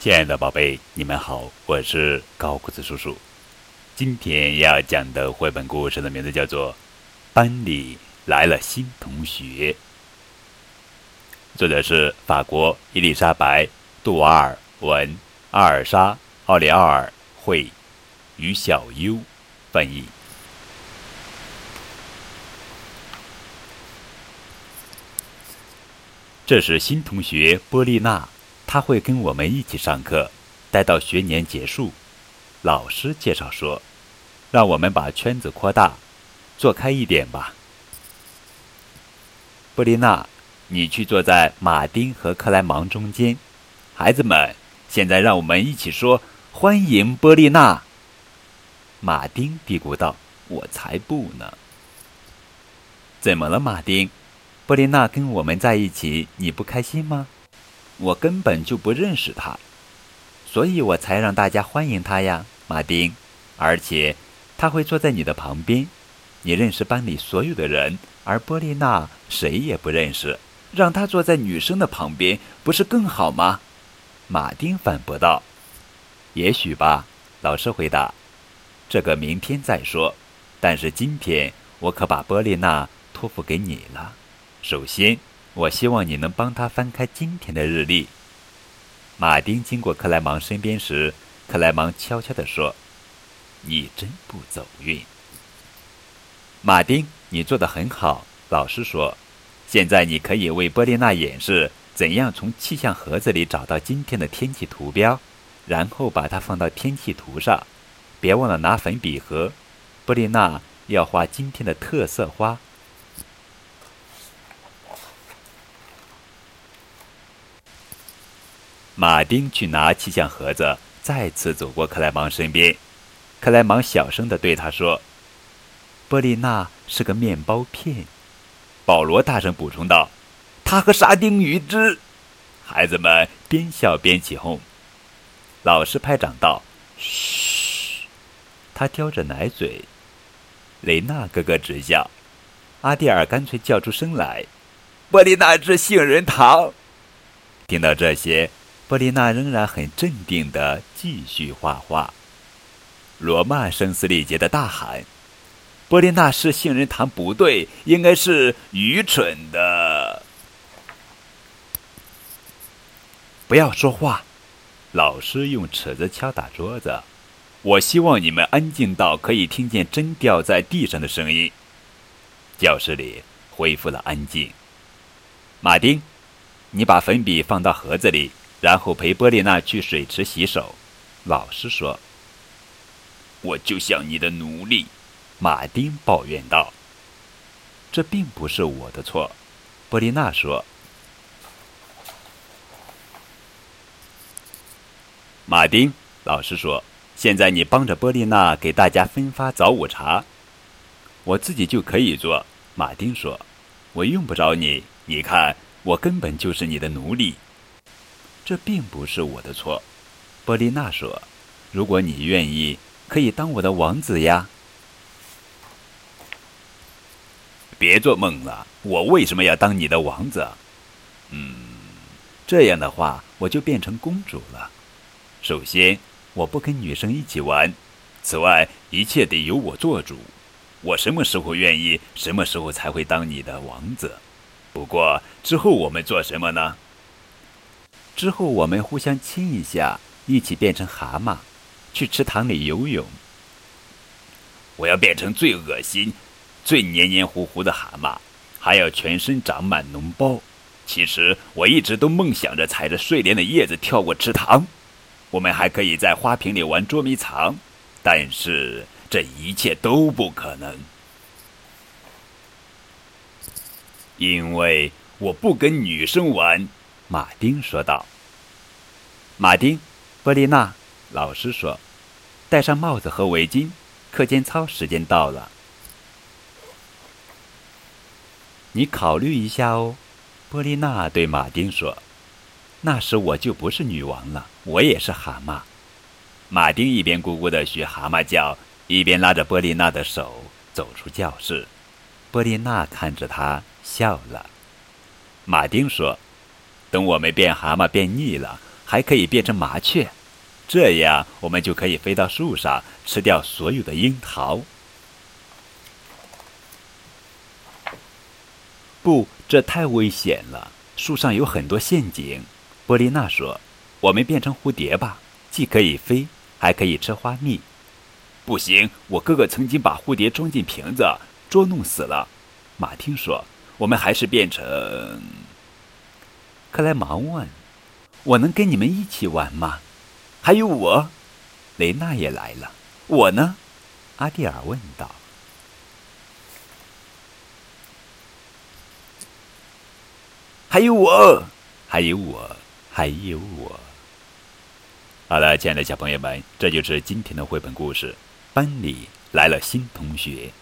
亲爱的宝贝，你们好，我是高个子叔叔。今天要讲的绘本故事的名字叫做《班里来了新同学》，作者是法国伊丽莎白·杜瓦尔文，阿尔莎·奥里奥尔绘，于小优翻译。这是新同学波丽娜。他会跟我们一起上课，待到学年结束。老师介绍说：“让我们把圈子扩大，坐开一点吧。”布丽娜，你去坐在马丁和克莱芒中间。孩子们，现在让我们一起说：“欢迎波丽娜。”马丁嘀咕道：“我才不呢。”怎么了，马丁？波丽娜跟我们在一起，你不开心吗？我根本就不认识他，所以我才让大家欢迎他呀，马丁。而且他会坐在你的旁边，你认识班里所有的人，而波丽娜谁也不认识，让他坐在女生的旁边，不是更好吗？马丁反驳道：“也许吧。”老师回答：“这个明天再说。但是今天我可把波丽娜托付给你了。首先。”我希望你能帮他翻开今天的日历。马丁经过克莱芒身边时，克莱芒悄悄地说：“你真不走运。”马丁，你做得很好。老师说：“现在你可以为波丽娜演示怎样从气象盒子里找到今天的天气图标，然后把它放到天气图上。别忘了拿粉笔盒。波丽娜要画今天的特色花。”马丁去拿气象盒子，再次走过克莱芒身边。克莱芒小声地对他说：“波丽娜是个面包片。”保罗大声补充道：“他和沙丁鱼汁。”孩子们边笑边起哄。老师拍掌道：“嘘！”他叼着奶嘴。雷娜咯咯直笑。阿蒂尔干脆叫出声来：“波丽娜吃杏仁糖。”听到这些。波丽娜仍然很镇定地继续画画。罗曼声嘶力竭地大喊：“波丽娜是杏仁糖不对，应该是愚蠢的。”不要说话！老师用尺子敲打桌子。我希望你们安静到可以听见针掉在地上的声音。教室里恢复了安静。马丁，你把粉笔放到盒子里。然后陪波丽娜去水池洗手。老师说：“我就像你的奴隶。”马丁抱怨道。“这并不是我的错。”波丽娜说。马丁，老师说：“现在你帮着波丽娜给大家分发早午茶。”我自己就可以做。马丁说：“我用不着你。你看，我根本就是你的奴隶。”这并不是我的错，波丽娜说：“如果你愿意，可以当我的王子呀。”别做梦了，我为什么要当你的王子？嗯，这样的话，我就变成公主了。首先，我不跟女生一起玩；此外，一切得由我做主。我什么时候愿意，什么时候才会当你的王子。不过之后我们做什么呢？之后，我们互相亲一下，一起变成蛤蟆，去池塘里游泳。我要变成最恶心、最黏黏糊糊的蛤蟆，还要全身长满脓包。其实，我一直都梦想着踩着睡莲的叶子跳过池塘。我们还可以在花瓶里玩捉迷藏，但是这一切都不可能，因为我不跟女生玩。马丁说道：“马丁，波丽娜，老师说，戴上帽子和围巾，课间操时间到了。你考虑一下哦。”波丽娜对马丁说：“那时我就不是女王了，我也是蛤蟆。”马丁一边咕咕的学蛤蟆叫，一边拉着波丽娜的手走出教室。波丽娜看着他笑了。马丁说。等我们变蛤蟆变腻了，还可以变成麻雀，这样我们就可以飞到树上吃掉所有的樱桃。不，这太危险了，树上有很多陷阱。波丽娜说：“我们变成蝴蝶吧，既可以飞，还可以吃花蜜。”不行，我哥哥曾经把蝴蝶装进瓶子，捉弄死了。马丁说：“我们还是变成……”克莱芒问：“我能跟你们一起玩吗？”还有我，雷娜也来了。我呢？阿蒂尔问道。还有我，还有我，还有我。好了，亲爱的小朋友们，这就是今天的绘本故事。班里来了新同学。